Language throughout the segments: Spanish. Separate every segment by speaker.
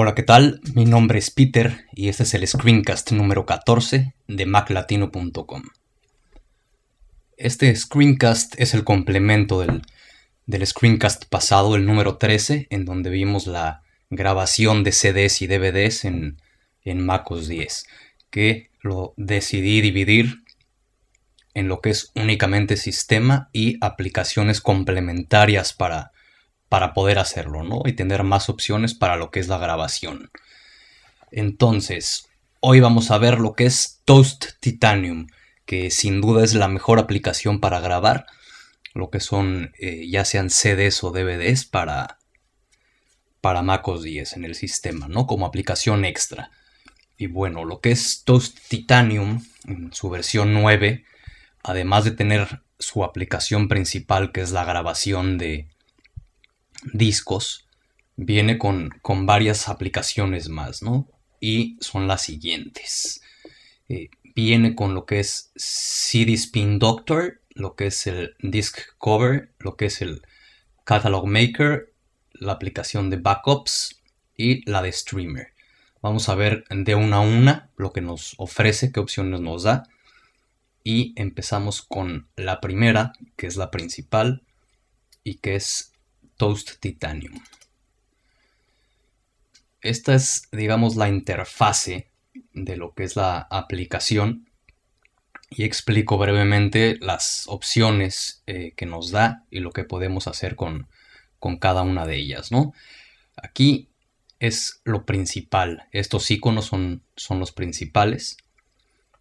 Speaker 1: Hola, ¿qué tal? Mi nombre es Peter y este es el screencast número 14 de maclatino.com. Este screencast es el complemento del, del, screencast pasado, el número 13, en donde vimos la grabación de CDs y DVDs en, en MacOS 10, que lo decidí dividir en lo que es únicamente sistema y aplicaciones complementarias para para poder hacerlo, ¿no? Y tener más opciones para lo que es la grabación. Entonces, hoy vamos a ver lo que es Toast Titanium, que sin duda es la mejor aplicación para grabar, lo que son eh, ya sean CDs o DVDs para, para MacOS 10 en el sistema, ¿no? Como aplicación extra. Y bueno, lo que es Toast Titanium, en su versión 9, además de tener su aplicación principal, que es la grabación de, discos viene con, con varias aplicaciones más, ¿no? Y son las siguientes. Eh, viene con lo que es CD Spin Doctor, lo que es el Disc Cover, lo que es el Catalog Maker, la aplicación de Backups y la de Streamer. Vamos a ver de una a una lo que nos ofrece, qué opciones nos da. Y empezamos con la primera, que es la principal y que es Toast Titanium. Esta es, digamos, la interfase de lo que es la aplicación y explico brevemente las opciones eh, que nos da y lo que podemos hacer con, con cada una de ellas, ¿no? Aquí es lo principal. Estos iconos son, son los principales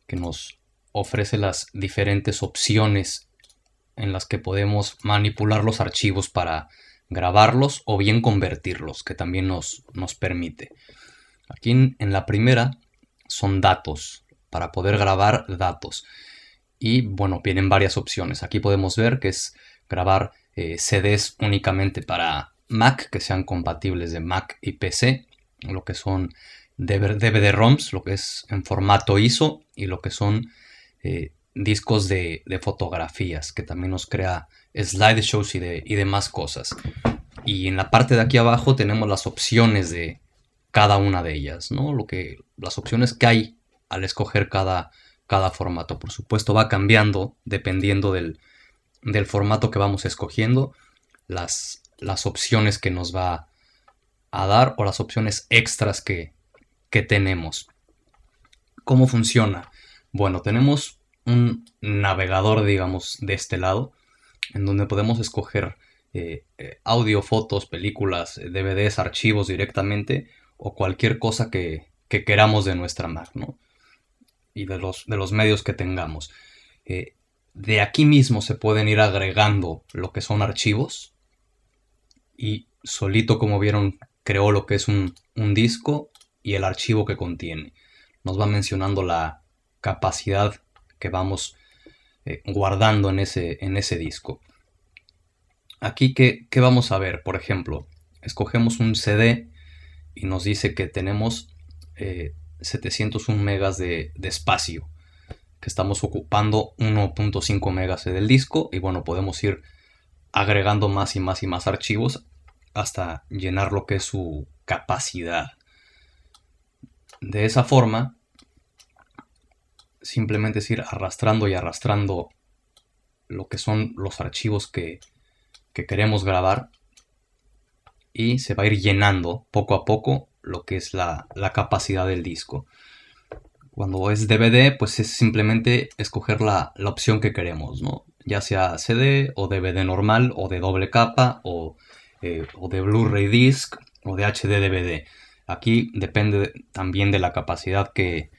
Speaker 1: que nos ofrece las diferentes opciones en las que podemos manipular los archivos para grabarlos o bien convertirlos, que también nos, nos permite. Aquí en, la primera son datos, para poder grabar datos. Y bueno, vienen varias opciones. Aquí podemos ver que es grabar eh, CDs únicamente para Mac, que sean compatibles de Mac y PC, lo que son DVD-ROMs, lo que es en formato ISO, y lo que son eh, discos de, fotografías, que también nos crea slideshows y, de, y demás cosas. Y en la parte de aquí abajo tenemos las opciones de cada una de ellas, ¿no? Lo que, las opciones que hay al escoger cada, cada formato. Por supuesto va cambiando dependiendo del, del formato que vamos escogiendo, las, las opciones que nos va a dar o las opciones extras que, que tenemos. ¿Cómo funciona? Bueno, tenemos un navegador, digamos, de este lado, en donde podemos escoger eh, eh, audio, fotos, películas, eh, DVDs, archivos directamente o cualquier cosa que, queramos de nuestra Mac. Y de los, de los medios que tengamos. de aquí mismo se pueden ir agregando lo que son archivos y solito, como vieron, creó lo que es un, un disco y el archivo que contiene. Nos va mencionando la capacidad que vamos eh, guardando en ese, en ese disco. Aquí, ¿qué, vamos a ver? Por ejemplo, escogemos un CD y nos dice que tenemos 701 eh, megas de, de, espacio, que estamos ocupando 1.5 megas del disco y bueno, podemos ir agregando más y más y más archivos hasta llenar lo que es su capacidad. De esa forma, simplemente es ir arrastrando y arrastrando lo que son los archivos que, queremos grabar y se va a ir llenando poco a poco lo que es la, capacidad del disco. Cuando es DVD, pues es simplemente escoger la, opción que queremos, ¿no? Ya sea CD o DVD normal o de doble capa o, eh, o de Blu-ray disc o de HD DVD. Aquí depende también de la capacidad que,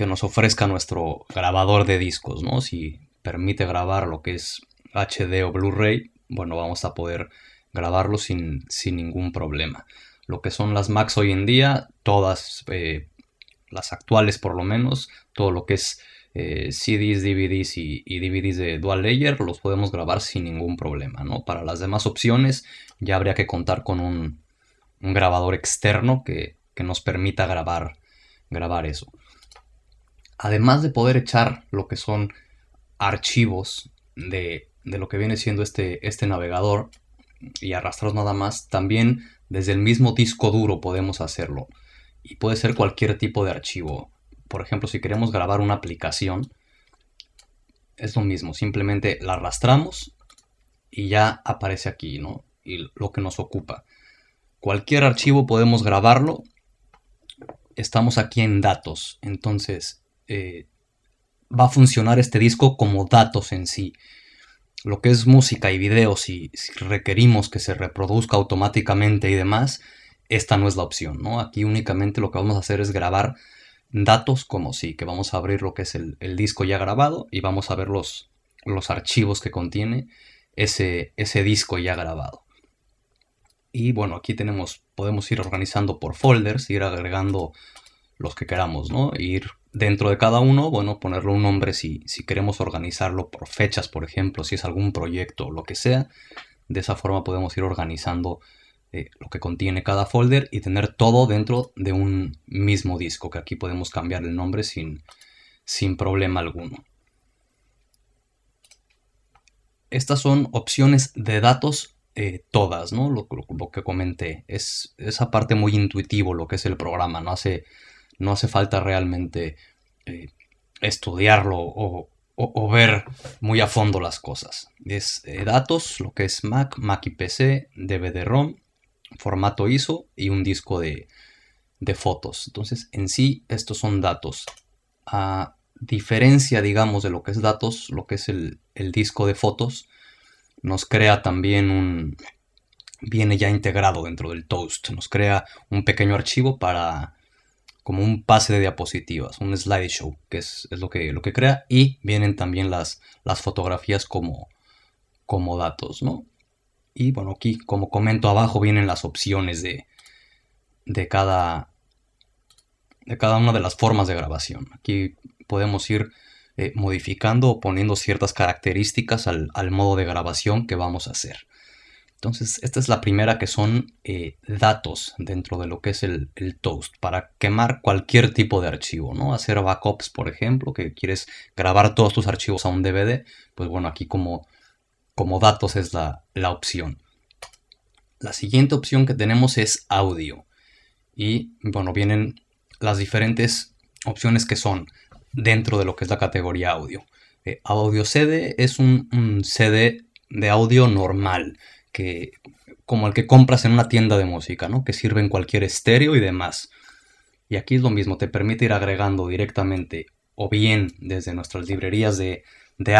Speaker 1: que nos ofrezca nuestro grabador de discos, ¿no? Si permite grabar lo que es HD o Blu-ray, bueno, vamos a poder grabarlo sin, ningún problema. Lo que son las Macs hoy en día, todas eh, las actuales por lo menos, todo lo que es eh, CDs, DVDs y, DVDs de dual layer, los podemos grabar sin ningún problema, ¿no? Para las demás opciones ya habría que contar con un, grabador externo que, que, nos permita grabar, grabar eso además de poder echar lo que son archivos de, lo que viene siendo este, este navegador y arrastrarlos nada más, también Desde el mismo disco duro podemos hacerlo. Y puede ser cualquier tipo de archivo. Por ejemplo, si queremos grabar una aplicación, es lo mismo. Simplemente la arrastramos y ya aparece aquí, ¿no? Y lo que nos ocupa. Cualquier archivo podemos grabarlo. Estamos aquí en datos. Entonces, eh, va a funcionar este disco como datos en sí. Lo que es música y video, si, requerimos que se reproduzca automáticamente y demás, esta no es la opción, ¿no? Aquí únicamente lo que vamos a hacer es grabar datos como si, que vamos a abrir lo que es el, disco ya grabado y vamos a ver los, los archivos que contiene ese, ese disco ya grabado. Y bueno, aquí tenemos, podemos ir organizando por folders, ir agregando los que queramos, ¿no? Ir dentro de cada uno, bueno, ponerle un nombre si, si queremos organizarlo por fechas, por ejemplo, si es algún proyecto o lo que sea. De esa forma podemos ir organizando eh, lo que contiene cada folder y tener todo dentro de un mismo disco, que aquí podemos cambiar el nombre sin, sin problema alguno. Estas son opciones de datos eh, todas, ¿no? Lo, que comenté. Es esa parte muy intuitivo lo que es el programa. No hace, no hace falta realmente eh, estudiarlo o, ver muy a fondo las cosas. Es eh, datos, lo que es Mac, Mac y PC, DVD-ROM, formato ISO y un disco de, de, fotos. Entonces, en sí, estos son datos. A diferencia, digamos, de lo que es datos, lo que es el, el disco de fotos, nos crea también un... viene ya integrado dentro del toast, nos crea un pequeño archivo para como un pase de diapositivas, un slideshow, que es, lo, que, lo que crea, y vienen también las, las fotografías como, como datos, ¿no? Y bueno, aquí como comento abajo vienen las opciones de, de, cada, de cada una de las formas de grabación. Aquí podemos ir eh, modificando o poniendo ciertas características al, modo de grabación que vamos a hacer. Entonces, esta es la primera que son eh, datos dentro de lo que es el, toast para quemar cualquier tipo de archivo, ¿no? Hacer backups, por ejemplo, que quieres grabar todos tus archivos a un DVD, pues bueno, aquí como, como datos es la, la opción. La siguiente opción que tenemos es audio. Y bueno, vienen las diferentes opciones que son dentro de lo que es la categoría audio. Eh, audio CD es un, CD de audio normal, que, como el que compras en una tienda de música, ¿no? que sirve en cualquier estéreo y demás. Y aquí es lo mismo, te permite ir agregando directamente o bien desde nuestras librerías de,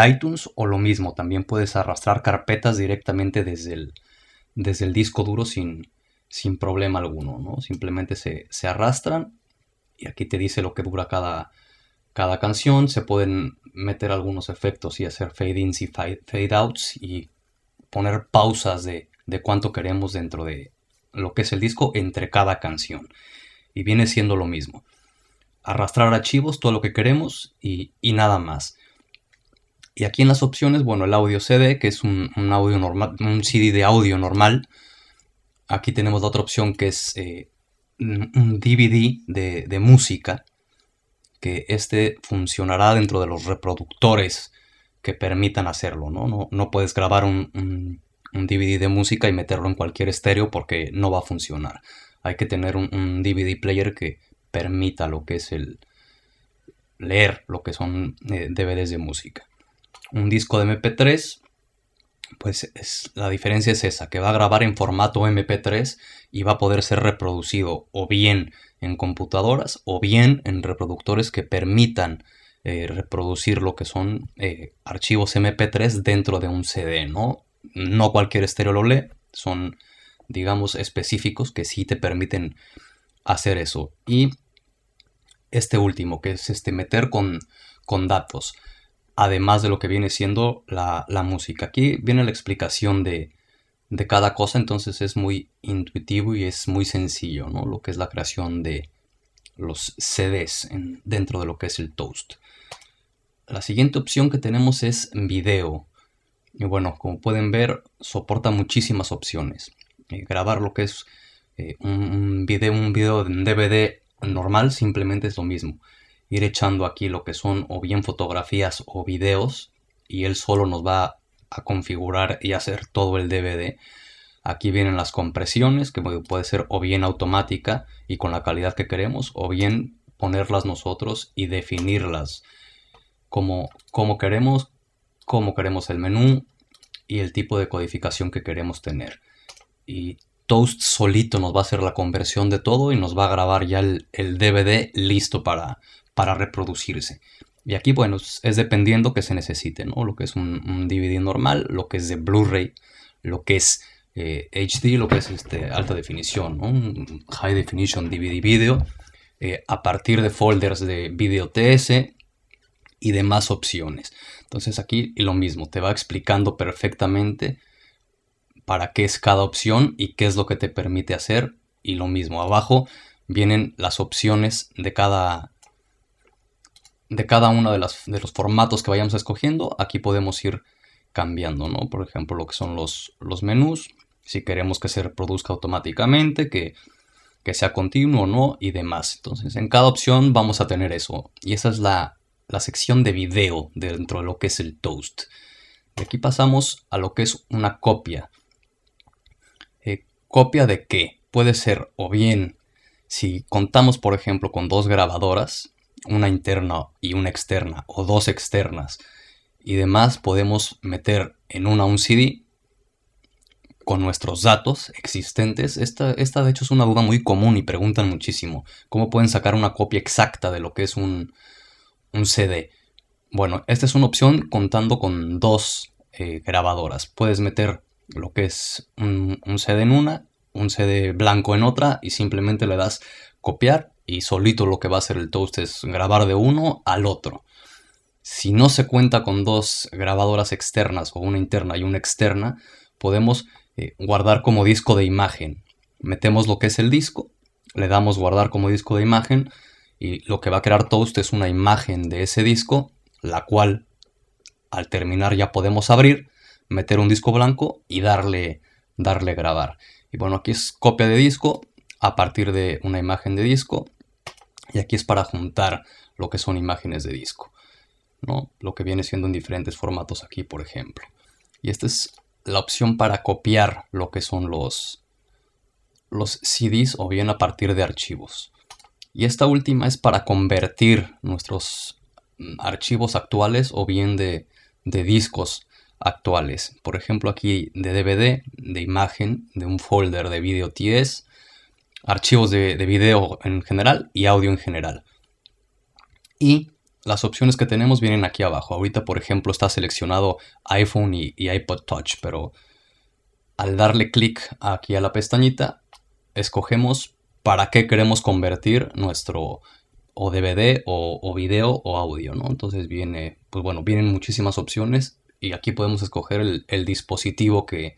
Speaker 1: iTunes o lo mismo, también puedes arrastrar carpetas directamente desde el, desde el disco duro sin, sin problema alguno, ¿no? Simplemente se, se arrastran y aquí te dice lo que dura cada, cada canción, se pueden meter algunos efectos y hacer fade-ins y fade-outs y poner pausas de, cuánto queremos dentro de lo que es el disco entre cada canción. Y viene siendo lo mismo. Arrastrar archivos, todo lo que queremos y, nada más. Y aquí en las opciones, bueno, el audio CD, que es un, audio normal, un CD de audio normal. Aquí tenemos la otra opción que es eh, un DVD de, de música que este funcionará dentro de los reproductores que permitan hacerlo, ¿no? No, puedes grabar un, DVD de música y meterlo en cualquier estéreo porque no va a funcionar. Hay que tener un, DVD player que permita lo que es el leer lo que son eh, DVDs de música. Un disco de MP3, pues es, la diferencia es esa, que va a grabar en formato MP3 y va a poder ser reproducido o bien en computadoras o bien en reproductores que permitan eh, reproducir lo que son eh, archivos MP3 dentro de un CD, ¿no? No cualquier estéreo lo lee, son digamos específicos que sí te permiten hacer eso. Y este último, que es este meter con, con datos, además de lo que viene siendo la, la música. Aquí viene la explicación de, de cada cosa, entonces es muy intuitivo y es muy sencillo, ¿no? Lo que es la creación de los CDs dentro de lo que es el toast. La siguiente opción que tenemos es video. Y bueno, como pueden ver, soporta muchísimas opciones. Eh, grabar lo que es eh, un, video, un video en DVD normal simplemente es lo mismo. Ir echando aquí lo que son o bien fotografías o videos y él solo nos va a configurar y hacer todo el DVD. Aquí vienen las compresiones, que puede ser o bien automática y con la calidad que queremos, o bien ponerlas nosotros y definirlas como, como queremos, cómo queremos el menú y el tipo de codificación que queremos tener. Y Toast solito nos va a hacer la conversión de todo y nos va a grabar ya el, DVD listo para, para reproducirse. Y aquí, bueno, es dependiendo que se necesite, ¿no? Lo que es un, DVD normal, lo que es de Blu-ray, lo que es HD, eh, lo que es este, alta definición, ¿no? Un High Definition DVD video, eh, a partir de folders de video TS y demás opciones. Entonces aquí lo mismo, te va explicando perfectamente para qué es cada opción y qué es lo que te permite hacer. Y lo mismo, abajo vienen las opciones de cada, de cada uno de, de los formatos que vayamos escogiendo. Aquí podemos ir cambiando, ¿no? Por ejemplo, lo que son los, los menús, si queremos que se reproduzca automáticamente, que, que sea continuo o no y demás. Entonces, en cada opción vamos a tener eso. Y esa es la, la sección de video dentro de lo que es el toast. De aquí pasamos a lo que es una copia. Eh, ¿Copia de qué? Puede ser o bien si contamos por ejemplo con dos grabadoras, una interna y una externa o dos externas y demás podemos meter en una un CD con nuestros datos existentes. Esta, esta de hecho es una duda muy común y preguntan muchísimo. ¿Cómo pueden sacar una copia exacta de lo que es un, un CD. Bueno, esta es una opción contando con dos eh, grabadoras. Puedes meter lo que es un, CD en una, un CD blanco en otra y simplemente le das copiar y solito lo que va a hacer el toast es grabar de uno al otro. Si no se cuenta con dos grabadoras externas o una interna y una externa, podemos eh, guardar como disco de imagen. Metemos lo que es el disco, le damos guardar como disco de imagen y lo que va a crear Toast es una imagen de ese disco, la cual al terminar ya podemos abrir, meter un disco blanco y darle, darle grabar. Y bueno, aquí es copia de disco a partir de una imagen de disco. Y aquí es para juntar lo que son imágenes de disco. ¿no? Lo que viene siendo en diferentes formatos aquí, por ejemplo. Y esta es la opción para copiar lo que son los, los CDs o bien a partir de archivos. Y esta última es para convertir nuestros mm, archivos actuales o bien de, discos actuales. Por ejemplo, aquí de DVD, de imagen, de un folder de video TS, archivos de, video en general y audio en general. Y las opciones que tenemos vienen aquí abajo. Ahorita, por ejemplo, está seleccionado iPhone y, y iPod Touch, pero al darle clic aquí a la pestañita, escogemos para qué queremos convertir nuestro o DVD o, video o audio, ¿no? Entonces viene, pues bueno, vienen muchísimas opciones y aquí podemos escoger el, dispositivo que,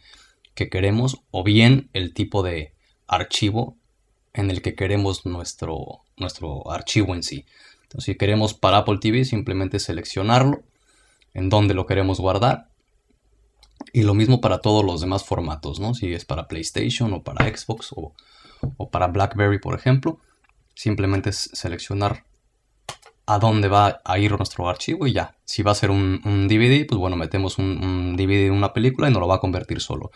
Speaker 1: queremos o bien el tipo de archivo en el que queremos nuestro, nuestro archivo en sí. Entonces, si queremos para Apple TV, simplemente seleccionarlo, en donde lo queremos guardar. Y lo mismo para todos los demás formatos, ¿no? Si es para PlayStation o para Xbox o, o para BlackBerry, por ejemplo, simplemente es seleccionar a dónde va a ir nuestro archivo y ya. Si va a ser un, DVD, pues bueno, metemos un, DVD de una película y nos lo va a convertir solo.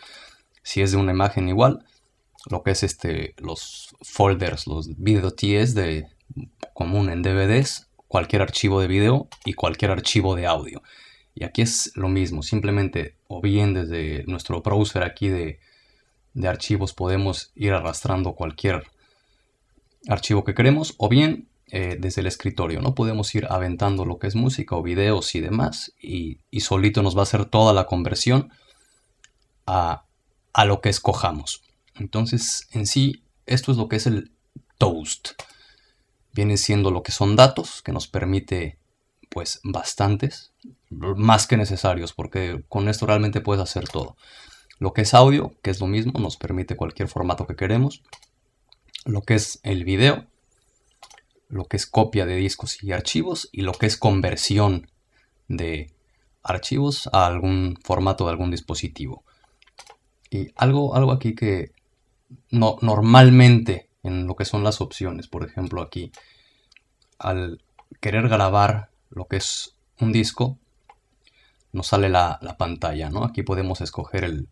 Speaker 1: Si es de una imagen igual, lo que es este, los folders, los video TS de común en DVDs, cualquier archivo de video y cualquier archivo de audio. Y aquí es lo mismo, simplemente o bien desde nuestro browser aquí de, de archivos podemos ir arrastrando cualquier archivo que queremos o bien eh, desde el escritorio, ¿no? Podemos ir aventando lo que es música o videos y demás y, solito nos va a hacer toda la conversión a, a lo que escojamos. Entonces, en sí, esto es lo que es el toast. Viene siendo lo que son datos, que nos permite, pues, bastantes, más que necesarios, porque con esto realmente puedes hacer todo. Lo que es audio, que es lo mismo, nos permite cualquier formato que queremos. Lo que es el video, lo que es copia de discos y archivos y lo que es conversión de archivos a algún formato de algún dispositivo. Y algo, algo aquí que no, normalmente en lo que son las opciones, por ejemplo aquí, al querer grabar lo que es un disco, nos sale la, la pantalla, ¿no? Aquí podemos escoger el,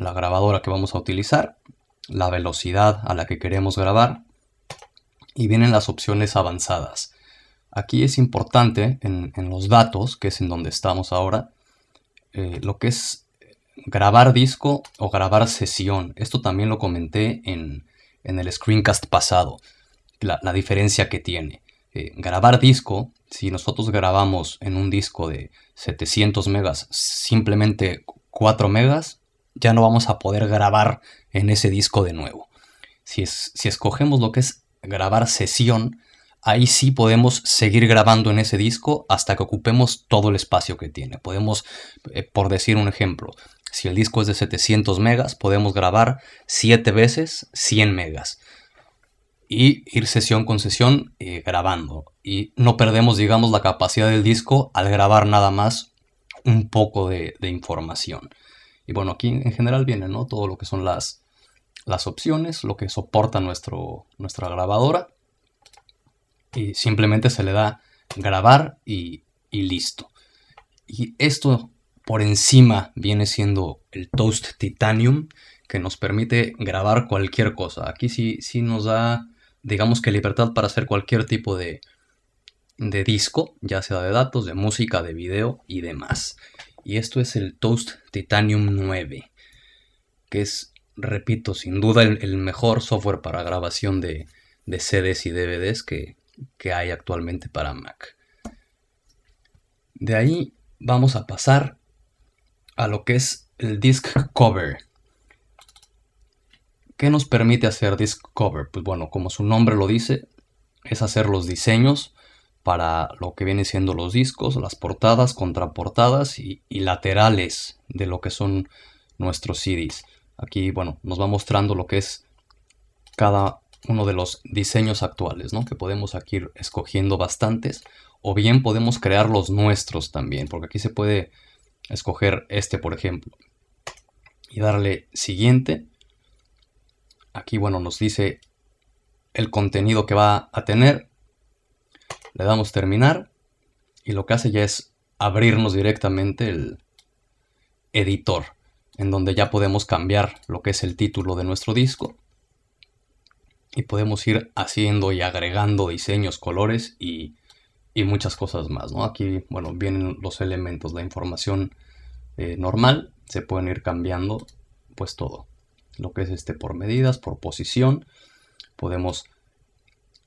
Speaker 1: la grabadora que vamos a utilizar, la velocidad a la que queremos grabar y vienen las opciones avanzadas. Aquí es importante en, los datos, que es en donde estamos ahora, eh, lo que es grabar disco o grabar sesión. Esto también lo comenté en, el screencast pasado, la, diferencia que tiene. Eh, grabar disco, si nosotros grabamos en un disco de 700 megas simplemente 4 megas, ya no vamos a poder grabar en ese disco de nuevo. Si, es, si escogemos lo que es grabar sesión, ahí sí podemos seguir grabando en ese disco hasta que ocupemos todo el espacio que tiene. Podemos, eh, por decir un ejemplo, si el disco es de 700 megas, podemos grabar 7 veces 100 megas. Y ir sesión con sesión eh, grabando. Y no perdemos, digamos, la capacidad del disco al grabar nada más un poco de, información. Y bueno, aquí en general viene ¿no? todo lo que son las, las opciones, lo que soporta nuestro, nuestra grabadora. Y simplemente se le da grabar y, y listo. Y esto por encima viene siendo el Toast Titanium que nos permite grabar cualquier cosa. Aquí sí, sí nos da, digamos que libertad para hacer cualquier tipo de, de disco, ya sea de datos, de música, de video y demás. Y esto es el Toast Titanium 9, que es, repito, sin duda el, mejor software para grabación de, CDs y DVDs que, que hay actualmente para Mac. De ahí vamos a pasar a lo que es el disc cover. ¿Qué nos permite hacer disc cover? Pues bueno, como su nombre lo dice, es hacer los diseños para lo que vienen siendo los discos, las portadas, contraportadas y, laterales de lo que son nuestros CDs. Aquí, bueno, nos va mostrando lo que es cada uno de los diseños actuales, ¿no? Que podemos aquí ir escogiendo bastantes. O bien podemos crear los nuestros también, porque aquí se puede escoger este por ejemplo y darle siguiente aquí bueno nos dice el contenido que va a tener le damos terminar y lo que hace ya es abrirnos directamente el editor en donde ya podemos cambiar lo que es el título de nuestro disco y podemos ir haciendo y agregando diseños, colores y y muchas cosas más, ¿no? Aquí, bueno, vienen los elementos, la información eh, normal, se pueden ir cambiando, pues todo. Lo que es este por medidas, por posición, podemos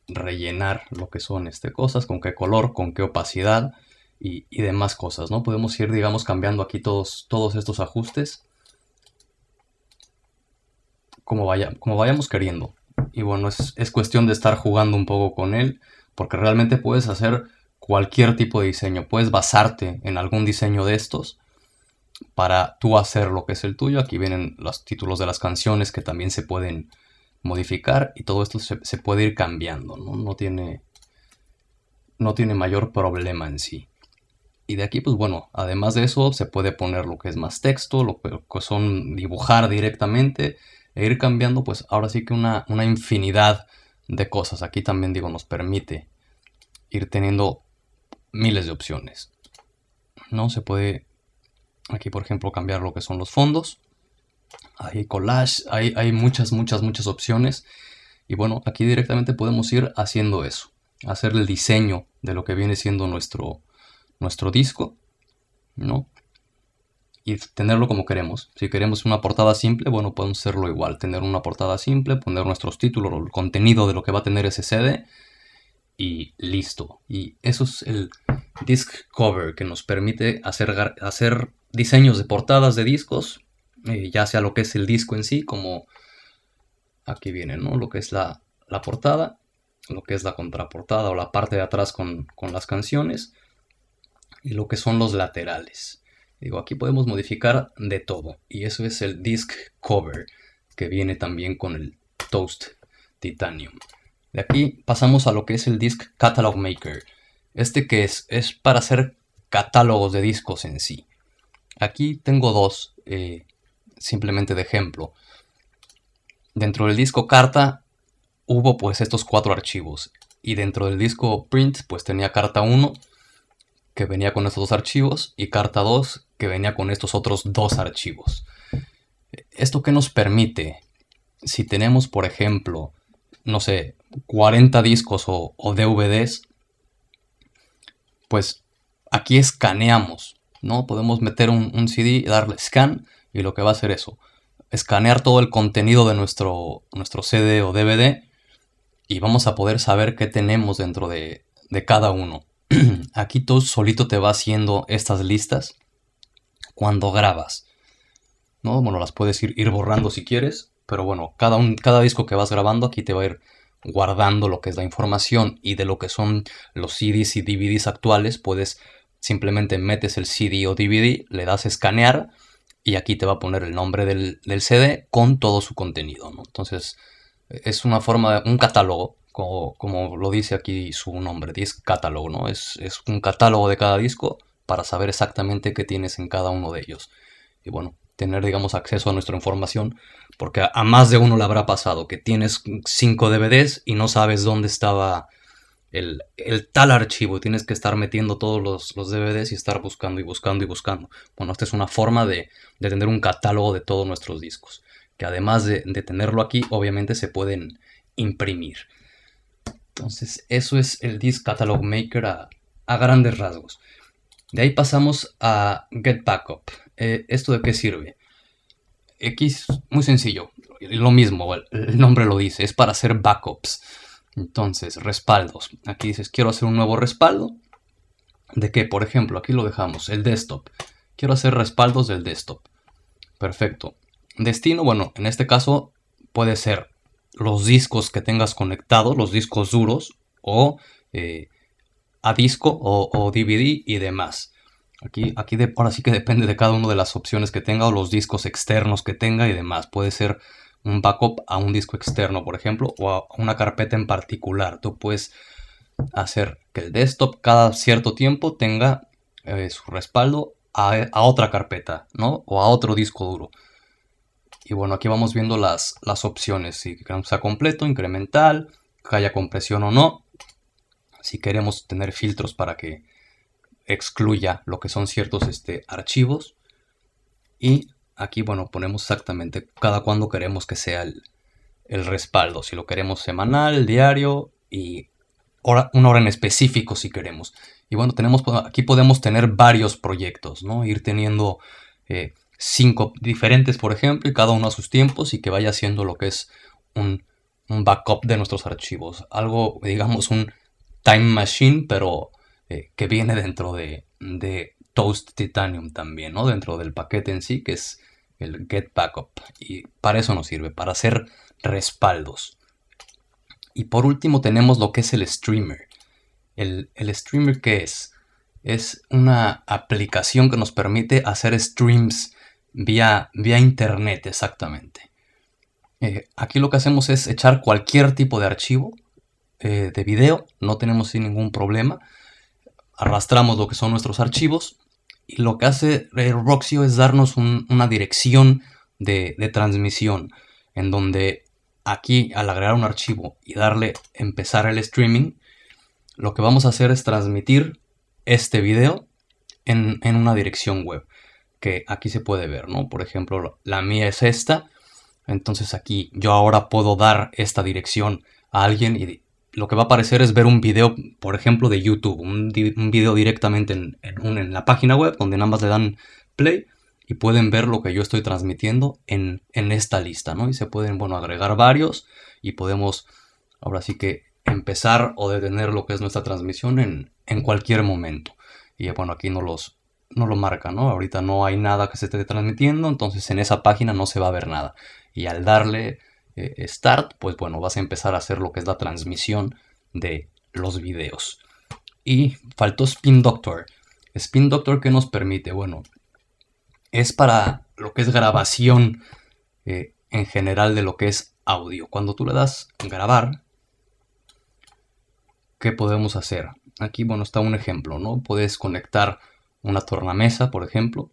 Speaker 1: rellenar lo que son este cosas, con qué color, con qué opacidad y, demás cosas, ¿no? Podemos ir, digamos, cambiando aquí todos, todos estos ajustes como, vaya, como vayamos queriendo. Y bueno, es, es cuestión de estar jugando un poco con él porque realmente puedes hacer cualquier tipo de diseño, puedes basarte en algún diseño de estos para tú hacer lo que es el tuyo. Aquí vienen los títulos de las canciones que también se pueden modificar y todo esto se, puede ir cambiando, ¿no? No tiene, no tiene mayor problema en sí. Y de aquí, pues bueno, además de eso, se puede poner lo que es más texto, lo que son dibujar directamente e ir cambiando, pues ahora sí que una, una infinidad de cosas. Aquí también digo, nos permite ir teniendo miles de opciones. No se puede aquí, por ejemplo, cambiar lo que son los fondos. Hay collage, hay, hay muchas, muchas, muchas opciones. Y bueno, aquí directamente podemos ir haciendo eso. Hacer el diseño de lo que viene siendo nuestro, nuestro disco. ¿no? y tenerlo como queremos. Si queremos una portada simple, bueno, podemos hacerlo igual, tener una portada simple, poner nuestros títulos, el contenido de lo que va a tener ese CD y listo. Y eso es el disc cover que nos permite hacer, hacer diseños de portadas de discos, eh, ya sea lo que es el disco en sí, como aquí viene, ¿no? Lo que es la, la portada, lo que es la contraportada o la parte de atrás con, con las canciones y lo que son los laterales. Digo, aquí podemos modificar de todo. Y eso es el disc cover, que viene también con el Toast Titanium. De aquí pasamos a lo que es el Disc Catalog Maker. Este que es, es para hacer catálogos de discos en sí. Aquí tengo dos, eh, simplemente de ejemplo. Dentro del disco carta hubo pues estos cuatro archivos. Y dentro del disco print pues tenía carta 1 que venía con estos dos archivos y carta 2 que venía con estos otros dos archivos. ¿Esto qué nos permite? Si tenemos, por ejemplo, no sé, 40 discos o, DVDs, pues aquí escaneamos, ¿no? Podemos meter un, un CD darle scan y lo que va a hacer eso, escanear todo el contenido de nuestro, nuestro CD o DVD y vamos a poder saber qué tenemos dentro de, de cada uno. Aquí tú solito te va haciendo estas listas cuando grabas. ¿no? Bueno, las puedes ir, borrando si quieres, pero bueno, cada, un, cada disco que vas grabando aquí te va a ir guardando lo que es la información y de lo que son los CDs y DVDs actuales, puedes simplemente metes el CD o DVD, le das escanear y aquí te va a poner el nombre del, CD con todo su contenido. ¿no? Entonces es una forma, un catálogo, como, como, lo dice aquí su nombre, disc catálogo, ¿no? Es, es un catálogo de cada disco para saber exactamente qué tienes en cada uno de ellos. Y bueno, tener, digamos, acceso a nuestra información, porque a, más de uno le habrá pasado que tienes cinco DVDs y no sabes dónde estaba el, tal archivo, tienes que estar metiendo todos los, los, DVDs y estar buscando y buscando y buscando. Bueno, esta es una forma de, tener un catálogo de todos nuestros discos, que además de, tenerlo aquí, obviamente se pueden imprimir. Entonces, eso es el Disc Catalog Maker a, a grandes rasgos. De ahí pasamos a Get Backup. Eh, ¿Esto de qué sirve? X, muy sencillo, lo mismo, el nombre lo dice, es para hacer backups. Entonces, respaldos. Aquí dices, quiero hacer un nuevo respaldo. ¿De qué? Por ejemplo, aquí lo dejamos, el desktop. Quiero hacer respaldos del desktop. Perfecto. Destino, bueno, en este caso puede ser los discos que tengas conectados, los discos duros, o eh, a disco o DVD y demás. Aquí, aquí ahora sí que depende de cada una de las opciones que tenga o los discos externos que tenga y demás. Puede ser un backup a un disco externo, por ejemplo, o a una carpeta en particular. Tú puedes hacer que el desktop cada cierto tiempo tenga eh, su respaldo a, otra carpeta, ¿no? O a otro disco duro. Y bueno, aquí vamos viendo las, las opciones. Si queremos sea completo, incremental, que haya compresión o no. Si queremos tener filtros para que excluya lo que son ciertos este, archivos. Y aquí, bueno, ponemos exactamente cada cuando queremos que sea el, respaldo. Si lo queremos semanal, diario y hora, una hora en específico si queremos. Y bueno, tenemos, aquí podemos tener varios proyectos, ¿no? Ir teniendo eh, cinco diferentes, por ejemplo, y cada uno a sus tiempos y que vaya haciendo lo que es un, un backup de nuestros archivos. Algo, digamos, un time machine, pero eh, que viene dentro de, Toast Titanium también, ¿no? Dentro del paquete en sí, que es el Get Backup. Y para eso nos sirve, para hacer respaldos. Y por último tenemos lo que es el streamer. El, streamer, ¿qué es? Es una aplicación que nos permite hacer streams vía, vía internet, exactamente. Eh, aquí lo que hacemos es echar cualquier tipo de archivo eh, de video, no tenemos ningún problema arrastramos lo que son nuestros archivos y lo que hace Roxio es darnos una dirección de, transmisión en donde aquí al agregar un archivo y darle empezar el streaming, lo que vamos a hacer es transmitir este video en, en, una dirección web que aquí se puede ver, ¿no? Por ejemplo, la mía es esta, entonces aquí yo ahora puedo dar esta dirección a alguien y lo que va a aparecer es ver un video, por ejemplo, de YouTube, un, video directamente en, en, la página web donde nada más le dan play y pueden ver lo que yo estoy transmitiendo en, esta lista, ¿no? Y se pueden, bueno, agregar varios y podemos ahora sí que empezar o detener lo que es nuestra transmisión en, en cualquier momento. Y bueno, aquí no los no lo marca, ¿no? Ahorita no hay nada que se esté transmitiendo, entonces en esa página no se va a ver nada. Y al darle eh, Start, pues bueno, vas a empezar a hacer lo que es la transmisión de los videos. Y faltó Spin Doctor. Spin Doctor, ¿qué nos permite? Bueno, es para lo que es grabación eh, en general de lo que es audio. Cuando tú le das grabar, ¿qué podemos hacer? Aquí, bueno, está un ejemplo, ¿no? Puedes conectar una tornamesa, por ejemplo,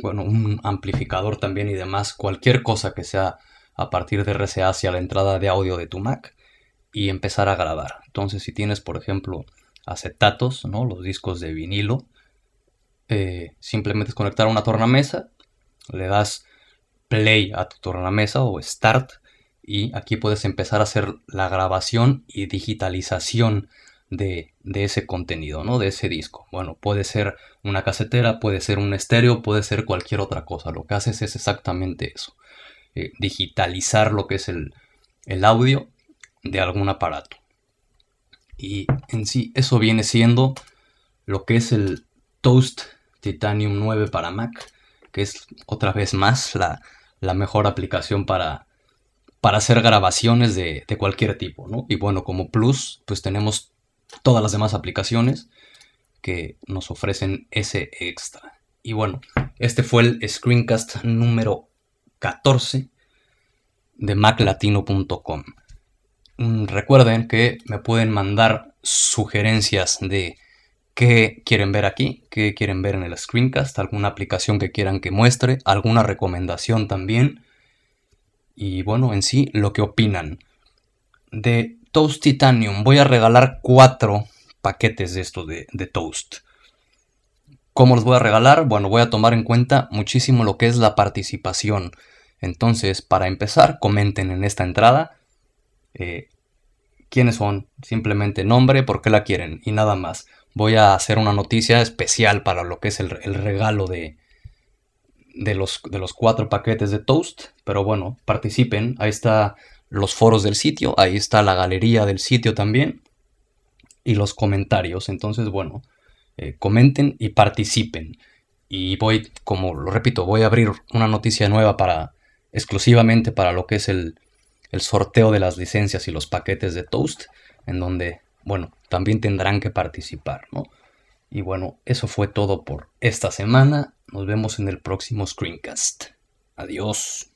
Speaker 1: bueno, un amplificador también y demás, cualquier cosa que sea a partir de RCA hacia la entrada de audio de tu Mac y empezar a grabar. Entonces, si tienes, por ejemplo, acetatos, ¿no? los discos de vinilo, eh, simplemente es conectar una tornamesa, le das play a tu tornamesa o start y aquí puedes empezar a hacer la grabación y digitalización de, ese contenido, ¿no? De ese disco. Bueno, puede ser una casetera, puede ser un estéreo, puede ser cualquier otra cosa. Lo que haces es exactamente eso. Eh, digitalizar lo que es el, el audio de algún aparato. Y en sí, eso viene siendo lo que es el Toast Titanium 9 para Mac, que es otra vez más la, mejor aplicación para, para hacer grabaciones de, de, cualquier tipo, ¿no? Y bueno, como plus, pues tenemos todas las demás aplicaciones que nos ofrecen ese extra. Y bueno, este fue el screencast número 14 de maclatino.com. Mm, recuerden que me pueden mandar sugerencias de qué quieren ver aquí, qué quieren ver en el screencast, alguna aplicación que quieran que muestre, alguna recomendación también. Y bueno, en sí, lo que opinan. De Toast Titanium voy a regalar cuatro paquetes de estos de, de Toast. ¿Cómo los voy a regalar? Bueno, voy a tomar en cuenta muchísimo lo que es la participación. Entonces, para empezar, comenten en esta entrada eh, quiénes son, simplemente nombre, por qué la quieren y nada más. Voy a hacer una noticia especial para lo que es el, regalo de, de, los, de los cuatro paquetes de Toast, pero bueno, participen, ahí está los foros del sitio, ahí está la galería del sitio también y los comentarios, entonces bueno, eh, comenten y participen. Y voy, como lo repito, voy a abrir una noticia nueva para exclusivamente para lo que es el, el sorteo de las licencias y los paquetes de Toast, en donde, bueno, también tendrán que participar, ¿no? Y bueno, eso fue todo por esta semana. Nos vemos en el próximo screencast. Adiós.